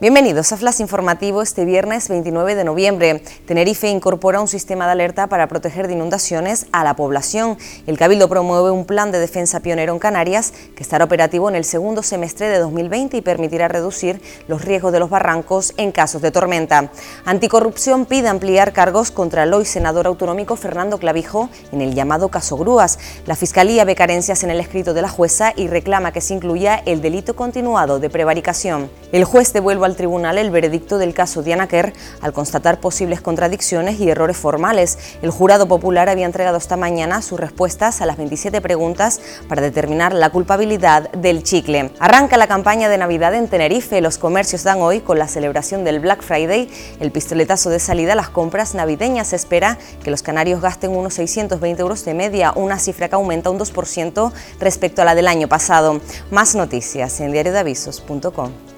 Bienvenidos a Flash Informativo este viernes 29 de noviembre. Tenerife incorpora un sistema de alerta para proteger de inundaciones a la población. El Cabildo promueve un plan de defensa pionero en Canarias que estará operativo en el segundo semestre de 2020 y permitirá reducir los riesgos de los barrancos en casos de tormenta. Anticorrupción pide ampliar cargos contra el hoy senador autonómico Fernando Clavijo en el llamado caso Grúas. La Fiscalía ve carencias en el escrito de la jueza y reclama que se incluya el delito continuado de prevaricación. El juez devuelve al tribunal el veredicto del caso Diana Kerr al constatar posibles contradicciones y errores formales. El jurado popular había entregado esta mañana sus respuestas a las 27 preguntas para determinar la culpabilidad del chicle. Arranca la campaña de Navidad en Tenerife. Los comercios dan hoy con la celebración del Black Friday el pistoletazo de salida a las compras navideñas. Se espera que los canarios gasten unos 620 euros de media, una cifra que aumenta un 2% respecto a la del año pasado. Más noticias en diariodavisos.com.